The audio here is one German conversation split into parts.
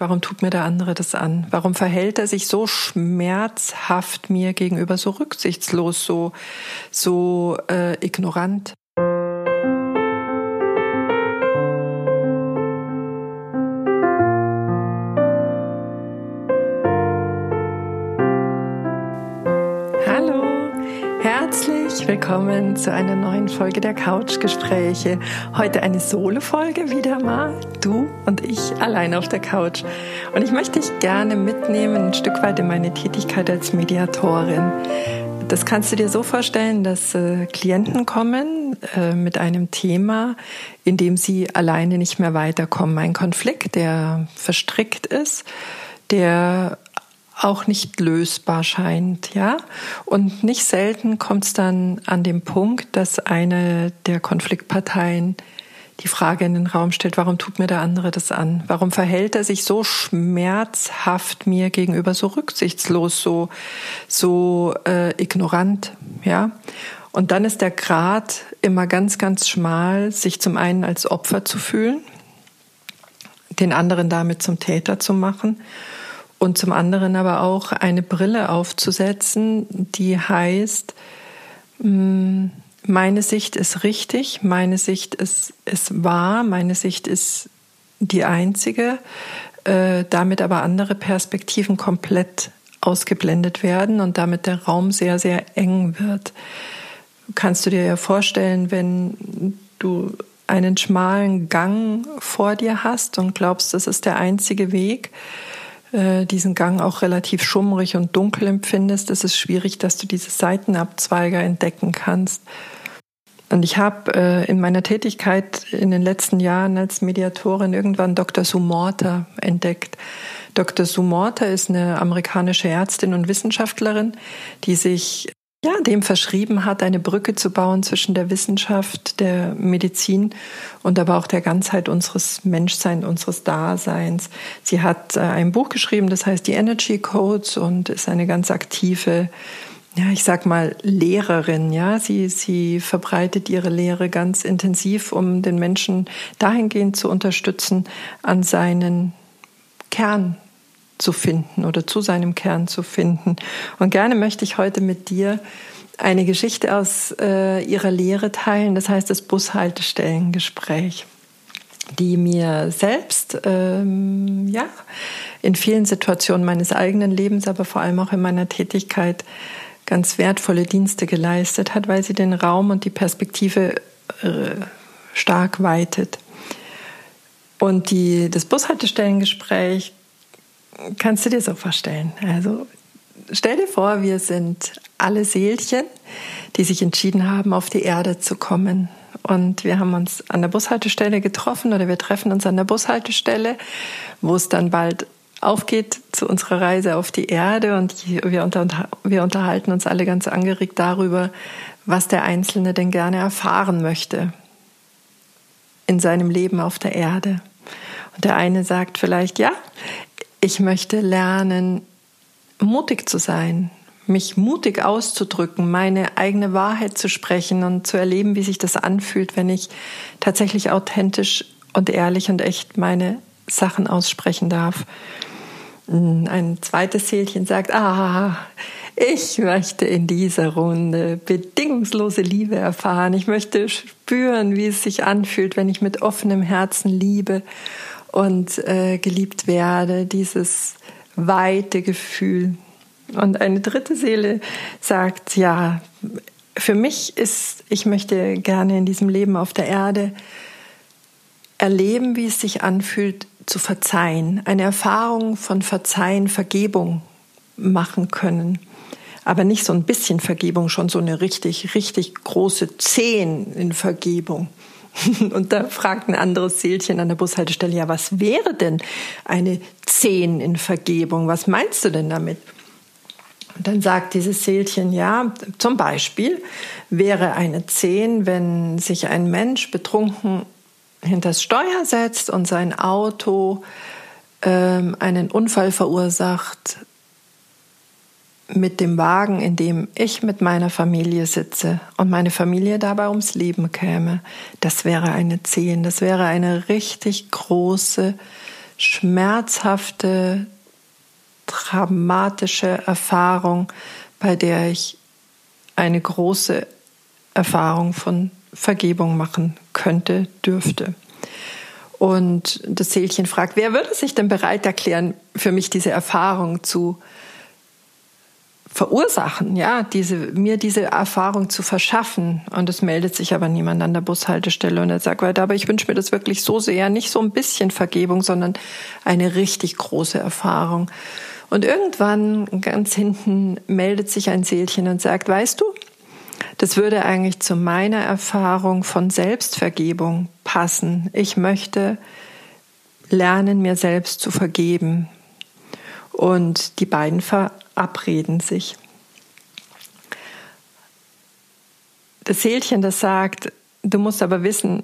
Warum tut mir der andere das an? Warum verhält er sich so schmerzhaft mir gegenüber, so rücksichtslos, so, so äh, ignorant? Herzlich willkommen zu einer neuen Folge der Couchgespräche. Heute eine Solo-Folge wieder mal. Du und ich allein auf der Couch. Und ich möchte dich gerne mitnehmen, ein Stück weit in meine Tätigkeit als Mediatorin. Das kannst du dir so vorstellen, dass äh, Klienten kommen äh, mit einem Thema, in dem sie alleine nicht mehr weiterkommen. Ein Konflikt, der verstrickt ist, der auch nicht lösbar scheint, ja. Und nicht selten kommt es dann an dem Punkt, dass eine der Konfliktparteien die Frage in den Raum stellt, warum tut mir der andere das an? Warum verhält er sich so schmerzhaft mir gegenüber, so rücksichtslos, so, so äh, ignorant, ja? Und dann ist der Grad immer ganz, ganz schmal, sich zum einen als Opfer zu fühlen, den anderen damit zum Täter zu machen und zum anderen aber auch eine Brille aufzusetzen, die heißt, mm, meine Sicht ist richtig, meine Sicht ist, ist wahr, meine Sicht ist die einzige, äh, damit aber andere Perspektiven komplett ausgeblendet werden und damit der Raum sehr, sehr eng wird. Kannst du dir ja vorstellen, wenn du einen schmalen Gang vor dir hast und glaubst, das ist der einzige Weg, diesen Gang auch relativ schummrig und dunkel empfindest, ist es schwierig, dass du diese Seitenabzweiger entdecken kannst. Und ich habe äh, in meiner Tätigkeit in den letzten Jahren als Mediatorin irgendwann Dr. Sumorta entdeckt. Dr. Sumorta ist eine amerikanische Ärztin und Wissenschaftlerin, die sich ja, dem verschrieben hat, eine Brücke zu bauen zwischen der Wissenschaft, der Medizin und aber auch der Ganzheit unseres Menschseins, unseres Daseins. Sie hat äh, ein Buch geschrieben, das heißt die Energy Codes und ist eine ganz aktive, ja, ich sag mal Lehrerin, ja. Sie, sie verbreitet ihre Lehre ganz intensiv, um den Menschen dahingehend zu unterstützen, an seinen Kern zu finden oder zu seinem Kern zu finden. Und gerne möchte ich heute mit dir eine Geschichte aus äh, ihrer Lehre teilen, das heißt das Bushaltestellengespräch, die mir selbst ähm, ja in vielen Situationen meines eigenen Lebens, aber vor allem auch in meiner Tätigkeit ganz wertvolle Dienste geleistet hat, weil sie den Raum und die Perspektive äh, stark weitet. Und die, das Bushaltestellengespräch kannst du dir so vorstellen. Also stell dir vor, wir sind alle Seelchen, die sich entschieden haben, auf die Erde zu kommen. Und wir haben uns an der Bushaltestelle getroffen oder wir treffen uns an der Bushaltestelle, wo es dann bald aufgeht zu unserer Reise auf die Erde und wir, unter, wir unterhalten uns alle ganz angeregt darüber, was der Einzelne denn gerne erfahren möchte in seinem Leben auf der Erde. Und der eine sagt vielleicht, ja, ich möchte lernen, mutig zu sein, mich mutig auszudrücken, meine eigene Wahrheit zu sprechen und zu erleben, wie sich das anfühlt, wenn ich tatsächlich authentisch und ehrlich und echt meine Sachen aussprechen darf. Ein zweites Seelchen sagt, ah, ich möchte in dieser Runde bedingungslose Liebe erfahren. Ich möchte spüren, wie es sich anfühlt, wenn ich mit offenem Herzen liebe und äh, geliebt werde, dieses weite Gefühl. Und eine dritte Seele sagt, ja, für mich ist, ich möchte gerne in diesem Leben auf der Erde erleben, wie es sich anfühlt, zu verzeihen, eine Erfahrung von Verzeihen, Vergebung machen können. Aber nicht so ein bisschen Vergebung, schon so eine richtig, richtig große Zehn in Vergebung. Und da fragt ein anderes Seelchen an der Bushaltestelle, ja, was wäre denn eine Zehn in Vergebung? Was meinst du denn damit? Und dann sagt dieses Seelchen, ja, zum Beispiel wäre eine Zehn, wenn sich ein Mensch betrunken hinters Steuer setzt und sein Auto ähm, einen Unfall verursacht, mit dem Wagen, in dem ich mit meiner Familie sitze und meine Familie dabei ums Leben käme, das wäre eine Zehn, das wäre eine richtig große, schmerzhafte, dramatische Erfahrung, bei der ich eine große Erfahrung von Vergebung machen könnte, dürfte. Und das Seelchen fragt, wer würde sich denn bereit erklären, für mich diese Erfahrung zu verursachen, ja, diese, mir diese Erfahrung zu verschaffen. Und es meldet sich aber niemand an der Bushaltestelle und er sagt weiter, aber ich wünsche mir das wirklich so sehr, nicht so ein bisschen Vergebung, sondern eine richtig große Erfahrung. Und irgendwann ganz hinten meldet sich ein Seelchen und sagt, weißt du, das würde eigentlich zu meiner Erfahrung von Selbstvergebung passen. Ich möchte lernen, mir selbst zu vergeben. Und die beiden verabreden sich. Das Seelchen, das sagt, du musst aber wissen,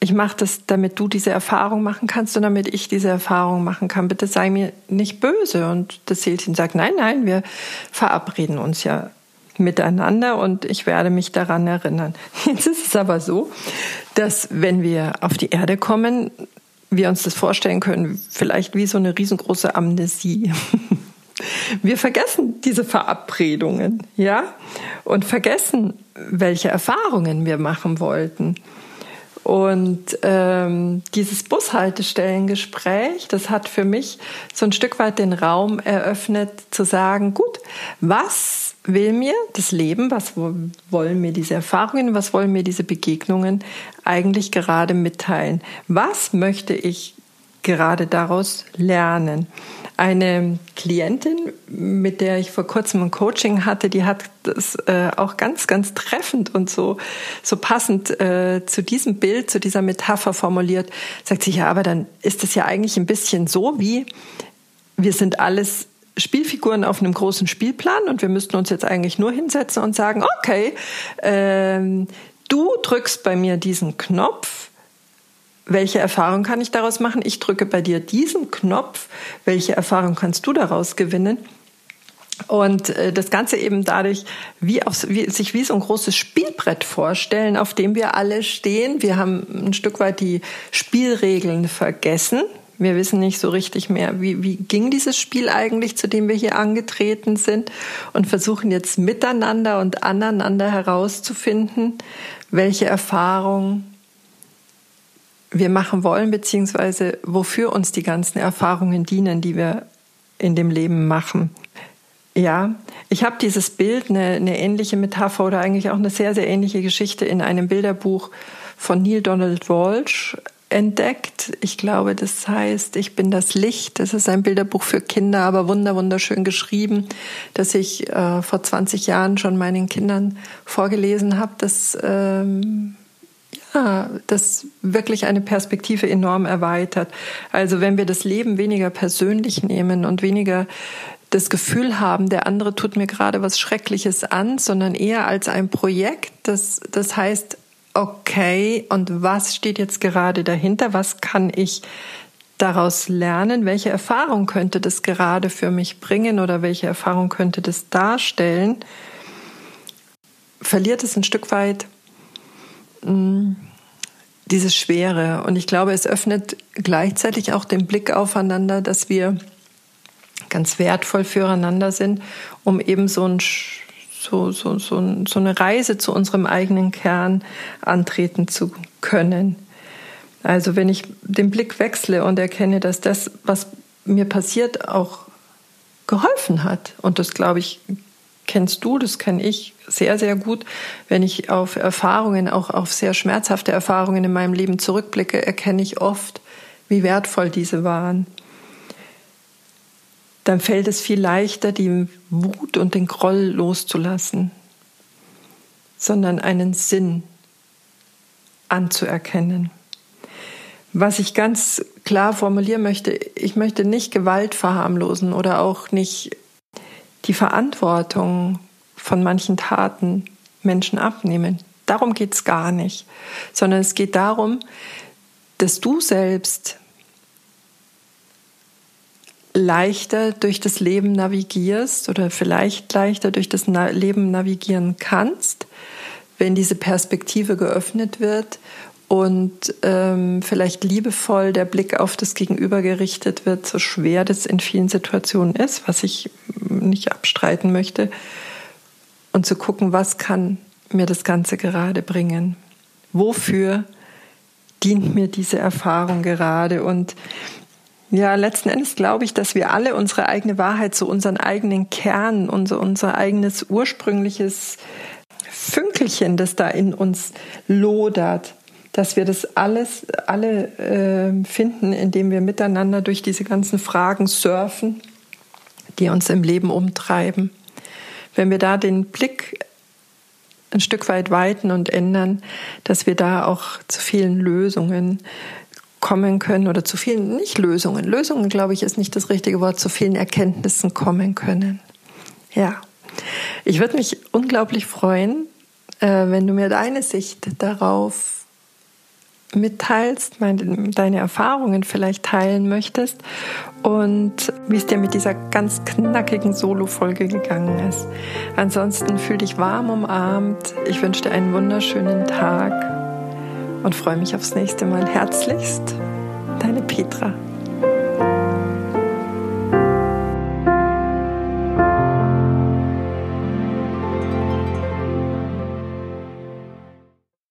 ich mache das, damit du diese Erfahrung machen kannst und damit ich diese Erfahrung machen kann. Bitte sei mir nicht böse. Und das Seelchen sagt, nein, nein, wir verabreden uns ja miteinander und ich werde mich daran erinnern. Jetzt ist es aber so, dass wenn wir auf die Erde kommen, wir uns das vorstellen können, vielleicht wie so eine riesengroße Amnesie. Wir vergessen diese Verabredungen, ja, und vergessen, welche Erfahrungen wir machen wollten. Und ähm, dieses Bushaltestellengespräch, das hat für mich so ein Stück weit den Raum eröffnet, zu sagen, gut, was will mir das Leben, was wollen mir diese Erfahrungen, was wollen mir diese Begegnungen eigentlich gerade mitteilen? Was möchte ich gerade daraus lernen? Eine Klientin, mit der ich vor kurzem ein Coaching hatte, die hat das äh, auch ganz, ganz treffend und so, so passend äh, zu diesem Bild, zu dieser Metapher formuliert. Sagt sie, ja, aber dann ist es ja eigentlich ein bisschen so wie, wir sind alles Spielfiguren auf einem großen Spielplan und wir müssten uns jetzt eigentlich nur hinsetzen und sagen, okay, ähm, du drückst bei mir diesen Knopf, welche Erfahrung kann ich daraus machen? Ich drücke bei dir diesen Knopf, welche Erfahrung kannst du daraus gewinnen? Und äh, das Ganze eben dadurch, wie, auf, wie sich wie so ein großes Spielbrett vorstellen, auf dem wir alle stehen. Wir haben ein Stück weit die Spielregeln vergessen. Wir wissen nicht so richtig mehr, wie, wie ging dieses Spiel eigentlich, zu dem wir hier angetreten sind und versuchen jetzt miteinander und aneinander herauszufinden, welche Erfahrungen wir machen wollen, beziehungsweise wofür uns die ganzen Erfahrungen dienen, die wir in dem Leben machen. Ja, ich habe dieses Bild, eine, eine ähnliche Metapher oder eigentlich auch eine sehr, sehr ähnliche Geschichte in einem Bilderbuch von Neil Donald Walsh entdeckt. Ich glaube, das heißt, ich bin das Licht. Das ist ein Bilderbuch für Kinder, aber wunder wunderschön geschrieben, das ich äh, vor 20 Jahren schon meinen Kindern vorgelesen habe. Das ähm, ja, das wirklich eine Perspektive enorm erweitert. Also wenn wir das Leben weniger persönlich nehmen und weniger das Gefühl haben, der andere tut mir gerade was Schreckliches an, sondern eher als ein Projekt, das, das heißt, okay, und was steht jetzt gerade dahinter? Was kann ich daraus lernen? Welche Erfahrung könnte das gerade für mich bringen oder welche Erfahrung könnte das darstellen? Verliert es ein Stück weit mh, mm, diese Schwere. Und ich glaube, es öffnet gleichzeitig auch den Blick aufeinander, dass wir ganz wertvoll füreinander sind, um eben so ein so, so, so, so eine Reise zu unserem eigenen Kern antreten zu können. Also wenn ich den Blick wechsle und erkenne, dass das, was mir passiert, auch geholfen hat. Und das, glaube ich, kennst du, das kenne ich sehr, sehr gut. Wenn ich auf Erfahrungen, auch auf sehr schmerzhafte Erfahrungen in meinem Leben zurückblicke, erkenne ich oft, wie wertvoll diese waren dann fällt es viel leichter, die Wut und den Groll loszulassen, sondern einen Sinn anzuerkennen. Was ich ganz klar formulieren möchte, ich möchte nicht Gewalt verharmlosen oder auch nicht die Verantwortung von manchen Taten Menschen abnehmen. Darum geht es gar nicht, sondern es geht darum, dass du selbst leichter durch das Leben navigierst oder vielleicht leichter durch das Leben navigieren kannst, wenn diese Perspektive geöffnet wird und ähm, vielleicht liebevoll der Blick auf das Gegenüber gerichtet wird, so schwer das in vielen Situationen ist, was ich nicht abstreiten möchte, und zu gucken, was kann mir das Ganze gerade bringen? Wofür dient mir diese Erfahrung gerade? Und ja, letzten Endes glaube ich, dass wir alle unsere eigene Wahrheit, so unseren eigenen Kern, unser, unser eigenes ursprüngliches Fünkelchen, das da in uns lodert, dass wir das alles alle äh, finden, indem wir miteinander durch diese ganzen Fragen surfen, die uns im Leben umtreiben. Wenn wir da den Blick ein Stück weit weiten und ändern, dass wir da auch zu vielen Lösungen kommen können oder zu vielen, nicht Lösungen, Lösungen glaube ich ist nicht das richtige Wort, zu vielen Erkenntnissen kommen können. Ja, ich würde mich unglaublich freuen, äh, wenn du mir deine Sicht darauf mitteilst, meine, deine Erfahrungen vielleicht teilen möchtest und wie es dir mit dieser ganz knackigen Solo-Folge gegangen ist. Ansonsten fühl dich warm umarmt. Ich wünsche dir einen wunderschönen Tag und freue mich aufs nächste Mal. Herzlichst, deine Petra.